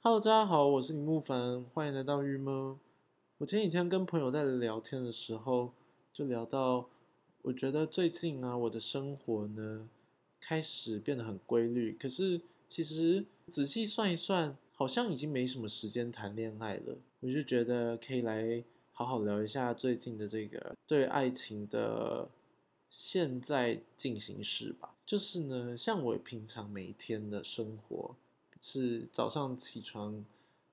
Hello，大家好，我是李木凡，欢迎来到玉梦。我前几天跟朋友在聊天的时候，就聊到，我觉得最近啊，我的生活呢开始变得很规律，可是其实仔细算一算，好像已经没什么时间谈恋爱了。我就觉得可以来好好聊一下最近的这个对爱情的现在进行式吧。就是呢，像我平常每一天的生活。是早上起床，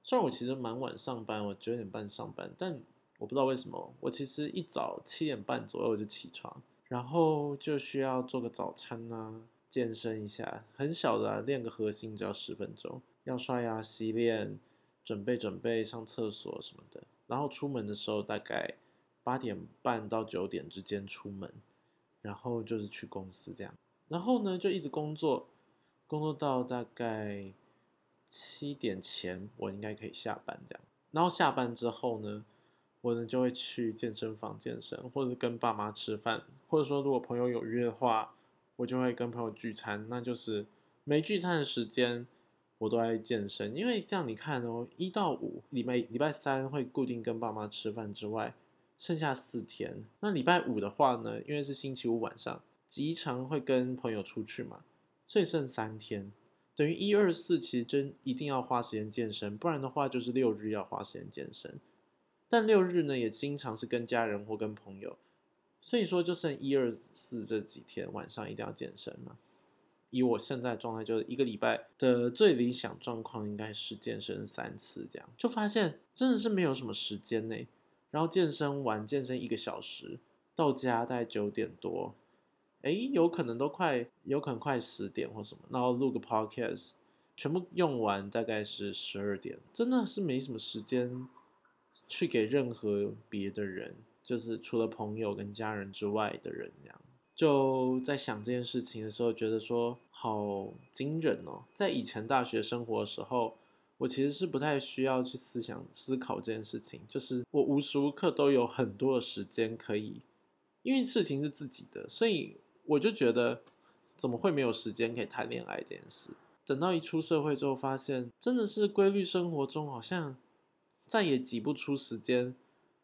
虽然我其实蛮晚上班，我九点半上班，但我不知道为什么，我其实一早七点半左右就起床，然后就需要做个早餐啊，健身一下，很小的练个核心只要十分钟，要刷牙洗脸，准备准备上厕所什么的，然后出门的时候大概八点半到九点之间出门，然后就是去公司这样，然后呢就一直工作，工作到大概。七点前我应该可以下班，这样。然后下班之后呢，我呢就会去健身房健身，或者跟爸妈吃饭，或者说如果朋友有约的话，我就会跟朋友聚餐。那就是没聚餐的时间，我都在健身。因为这样你看哦，一到五礼拜礼拜三会固定跟爸妈吃饭之外，剩下四天。那礼拜五的话呢，因为是星期五晚上，极常会跟朋友出去嘛，所以剩三天。等于一二四其实真一定要花时间健身，不然的话就是六日要花时间健身。但六日呢也经常是跟家人或跟朋友，所以说就剩一二四这几天晚上一定要健身嘛。以我现在状态，就是一个礼拜的最理想状况应该是健身三次这样，就发现真的是没有什么时间呢。然后健身完健身一个小时，到家大概九点多。哎，有可能都快，有可能快十点或什么，然后录个 podcast，全部用完大概是十二点，真的是没什么时间去给任何别的人，就是除了朋友跟家人之外的人，这样就在想这件事情的时候，觉得说好惊人哦。在以前大学生活的时候，我其实是不太需要去思想思考这件事情，就是我无时无刻都有很多的时间可以，因为事情是自己的，所以。我就觉得，怎么会没有时间可以谈恋爱这件事？等到一出社会之后，发现真的是规律生活中，好像再也挤不出时间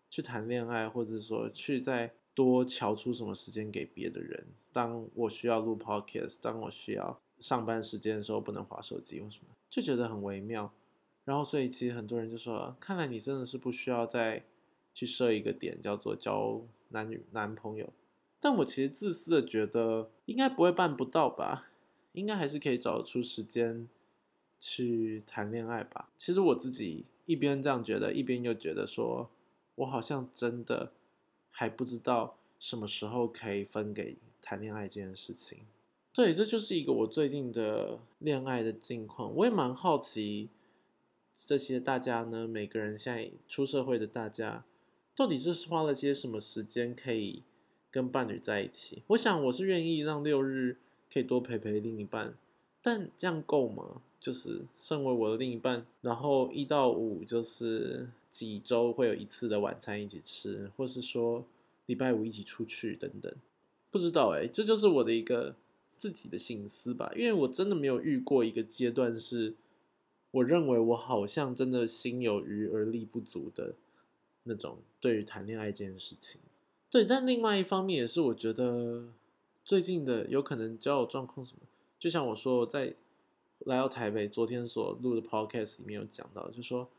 去谈恋爱，或者说去再多瞧出什么时间给别的人。当我需要录 podcast，当我需要上班时间的时候，不能划手机或什么，就觉得很微妙。然后，所以其实很多人就说，看来你真的是不需要再去设一个点，叫做交男女男朋友。但我其实自私的觉得，应该不会办不到吧？应该还是可以找得出时间去谈恋爱吧。其实我自己一边这样觉得，一边又觉得说，我好像真的还不知道什么时候可以分给谈恋爱这件事情。对，这就是一个我最近的恋爱的境况。我也蛮好奇，这些大家呢，每个人现在出社会的大家，到底是花了些什么时间可以？跟伴侣在一起，我想我是愿意让六日可以多陪陪另一半，但这样够吗？就是身为我的另一半，然后一到五就是几周会有一次的晚餐一起吃，或是说礼拜五一起出去等等，不知道哎，这就是我的一个自己的心思吧，因为我真的没有遇过一个阶段是，我认为我好像真的心有余而力不足的那种对于谈恋爱这件事情。对，但另外一方面也是，我觉得最近的有可能交友状况什么，就像我说，在来到台北，昨天所录的 podcast 里面有讲到，就说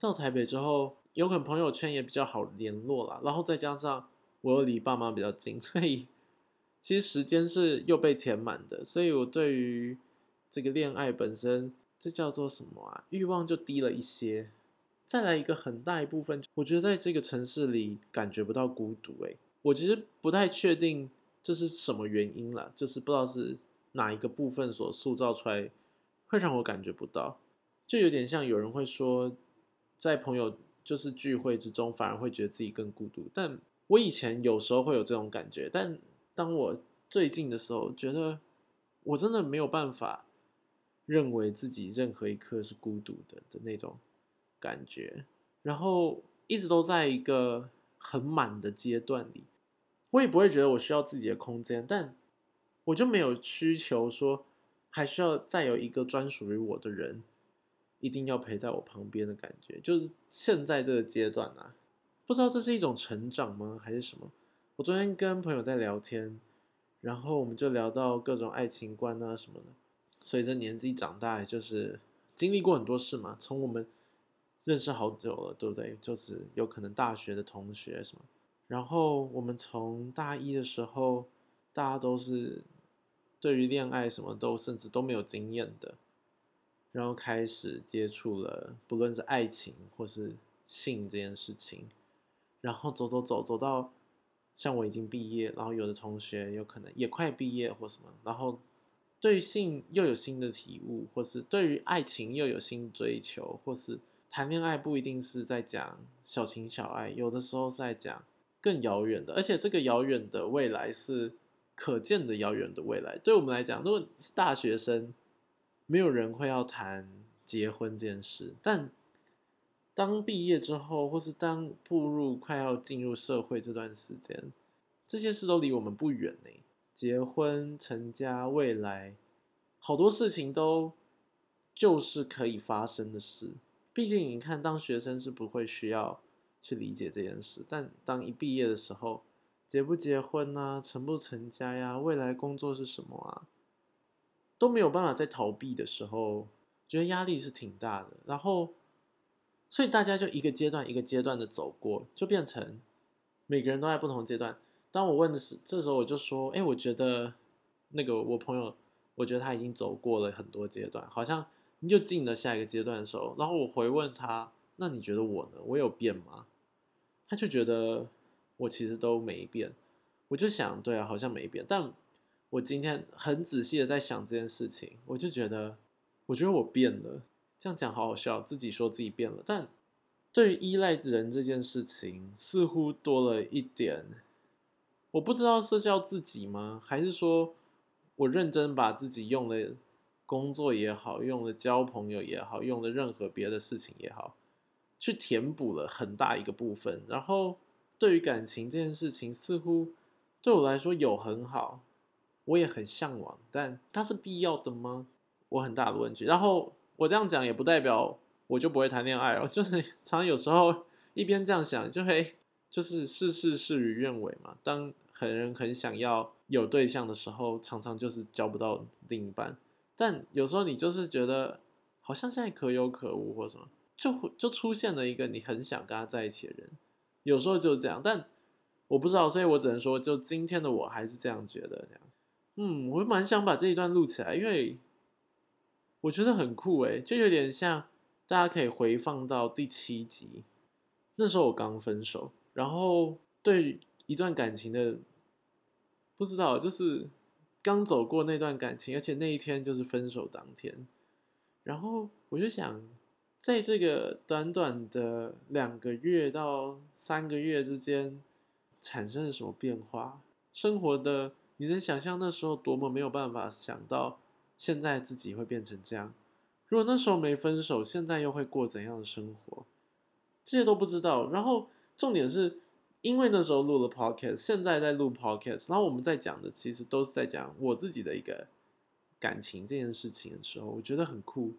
到台北之后，有可能朋友圈也比较好联络啦，然后再加上我又离爸妈比较近，所以其实时间是又被填满的，所以我对于这个恋爱本身，这叫做什么啊？欲望就低了一些。再来一个很大一部分，我觉得在这个城市里感觉不到孤独。诶，我其实不太确定这是什么原因了，就是不知道是哪一个部分所塑造出来，会让我感觉不到。就有点像有人会说，在朋友就是聚会之中，反而会觉得自己更孤独。但我以前有时候会有这种感觉，但当我最近的时候，觉得我真的没有办法认为自己任何一刻是孤独的的那种。感觉，然后一直都在一个很满的阶段里，我也不会觉得我需要自己的空间，但我就没有需求说还需要再有一个专属于我的人一定要陪在我旁边的感觉。就是现在这个阶段啊，不知道这是一种成长吗，还是什么？我昨天跟朋友在聊天，然后我们就聊到各种爱情观啊什么的。随着年纪长大，就是经历过很多事嘛。从我们认识好久了，对不对？就是有可能大学的同学什么。然后我们从大一的时候，大家都是对于恋爱什么都甚至都没有经验的，然后开始接触了，不论是爱情或是性这件事情，然后走走走走到像我已经毕业，然后有的同学有可能也快毕业或什么，然后对性又有新的体悟，或是对于爱情又有新追求，或是谈恋爱不一定是在讲小情小爱，有的时候是在讲。更遥远的，而且这个遥远的未来是可见的遥远的未来。对我们来讲，如果是大学生，没有人会要谈结婚这件事。但当毕业之后，或是当步入快要进入社会这段时间，这些事都离我们不远呢。结婚、成家、未来，好多事情都就是可以发生的事。毕竟，你看，当学生是不会需要。去理解这件事，但当一毕业的时候，结不结婚啊，成不成家呀，未来工作是什么啊，都没有办法再逃避的时候，觉得压力是挺大的。然后，所以大家就一个阶段一个阶段的走过，就变成每个人都在不同阶段。当我问的是，这时候我就说，哎，我觉得那个我朋友，我觉得他已经走过了很多阶段，好像又进了下一个阶段的时候，然后我回问他。那你觉得我呢？我有变吗？他就觉得我其实都没变。我就想，对啊，好像没变。但我今天很仔细的在想这件事情，我就觉得，我觉得我变了。这样讲好好笑，自己说自己变了。但对于依赖人这件事情，似乎多了一点。我不知道是叫自己吗？还是说我认真把自己用了工作也好，用了交朋友也好，用了任何别的事情也好。去填补了很大一个部分，然后对于感情这件事情，似乎对我来说有很好，我也很向往，但它是必要的吗？我很大的问题。然后我这样讲也不代表我就不会谈恋爱哦，就是常有时候一边这样想，就会就是事事事与愿违嘛。当很人很想要有对象的时候，常常就是交不到另一半。但有时候你就是觉得好像现在可有可无或什么。就就出现了一个你很想跟他在一起的人，有时候就这样，但我不知道，所以我只能说，就今天的我还是这样觉得。这样，嗯，我蛮想把这一段录起来，因为我觉得很酷诶，就有点像大家可以回放到第七集，那时候我刚分手，然后对一段感情的不知道，就是刚走过那段感情，而且那一天就是分手当天，然后我就想。在这个短短的两个月到三个月之间，产生了什么变化？生活的你能想象那时候多么没有办法想到，现在自己会变成这样？如果那时候没分手，现在又会过怎样的生活？这些都不知道。然后重点是，因为那时候录了 podcast，现在在录 podcast，然后我们在讲的其实都是在讲我自己的一个感情这件事情的时候，我觉得很酷。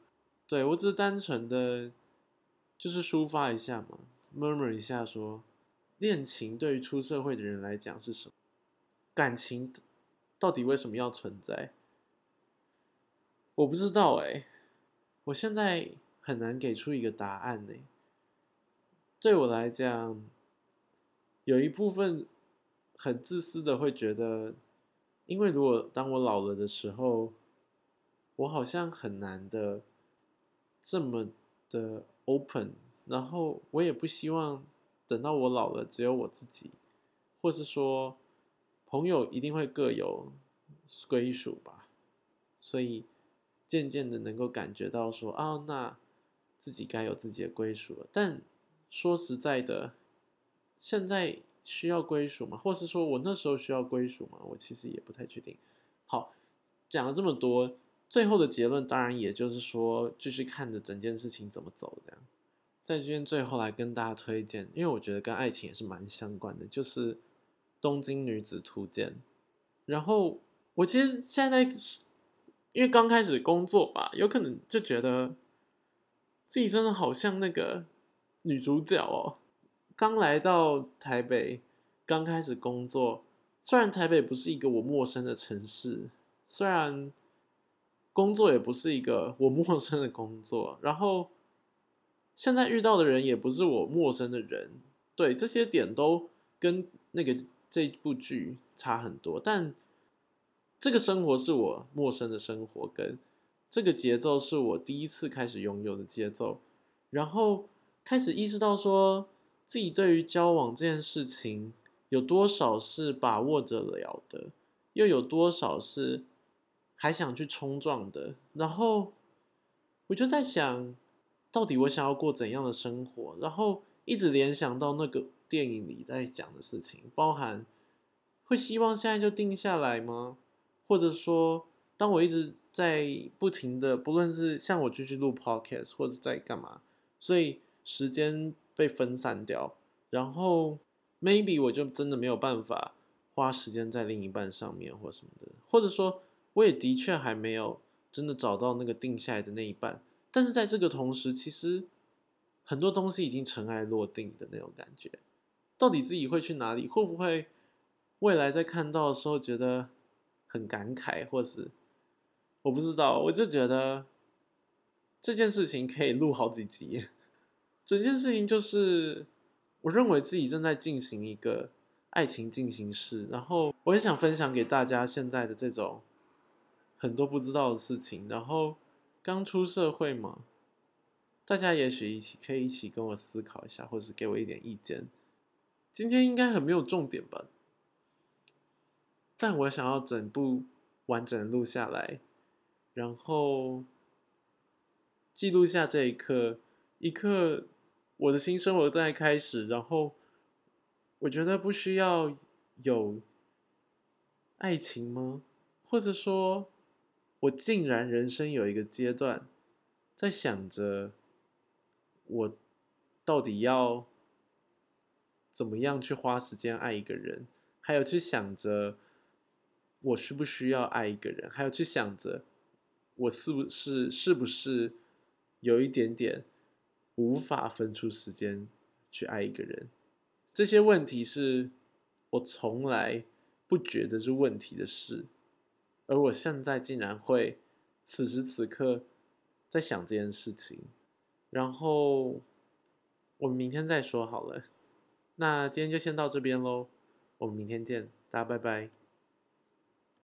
对我只是单纯的，就是抒发一下嘛，murmur 一下说，恋情对于出社会的人来讲是什么？感情到底为什么要存在？我不知道哎，我现在很难给出一个答案呢。对我来讲，有一部分很自私的会觉得，因为如果当我老了的时候，我好像很难的。这么的 open，然后我也不希望等到我老了只有我自己，或是说朋友一定会各有归属吧，所以渐渐的能够感觉到说啊，那自己该有自己的归属了。但说实在的，现在需要归属吗？或是说我那时候需要归属吗？我其实也不太确定。好，讲了这么多。最后的结论当然也就是说，继续看着整件事情怎么走这样。在这边最后来跟大家推荐，因为我觉得跟爱情也是蛮相关的，就是《东京女子图鉴》。然后我其实现在因为刚开始工作吧，有可能就觉得自己真的好像那个女主角哦，刚来到台北，刚开始工作。虽然台北不是一个我陌生的城市，虽然工作也不是一个我陌生的工作，然后现在遇到的人也不是我陌生的人，对这些点都跟那个这部剧差很多。但这个生活是我陌生的生活，跟这个节奏是我第一次开始拥有的节奏，然后开始意识到说自己对于交往这件事情。有多少是把握得了的，又有多少是还想去冲撞的？然后我就在想，到底我想要过怎样的生活？然后一直联想到那个电影里在讲的事情，包含会希望现在就定下来吗？或者说，当我一直在不停的，不论是像我继续录 podcast 或者在干嘛，所以时间被分散掉，然后。maybe 我就真的没有办法花时间在另一半上面，或什么的，或者说我也的确还没有真的找到那个定下来的那一半。但是在这个同时，其实很多东西已经尘埃落定的那种感觉。到底自己会去哪里？会不会未来在看到的时候觉得很感慨，或是我不知道。我就觉得这件事情可以录好几集。整件事情就是。我认为自己正在进行一个爱情进行式，然后我也想分享给大家现在的这种很多不知道的事情。然后刚出社会嘛，大家也许一起可以一起跟我思考一下，或是给我一点意见。今天应该很没有重点吧，但我想要整部完整录下来，然后记录下这一刻，一刻。我的新生活正在开始，然后我觉得不需要有爱情吗？或者说，我竟然人生有一个阶段在想着，我到底要怎么样去花时间爱一个人，还有去想着我需不需要爱一个人，还有去想着我是不是是不是有一点点。无法分出时间去爱一个人，这些问题是我从来不觉得是问题的事，而我现在竟然会此时此刻在想这件事情，然后我们明天再说好了。那今天就先到这边喽，我们明天见，大家拜拜。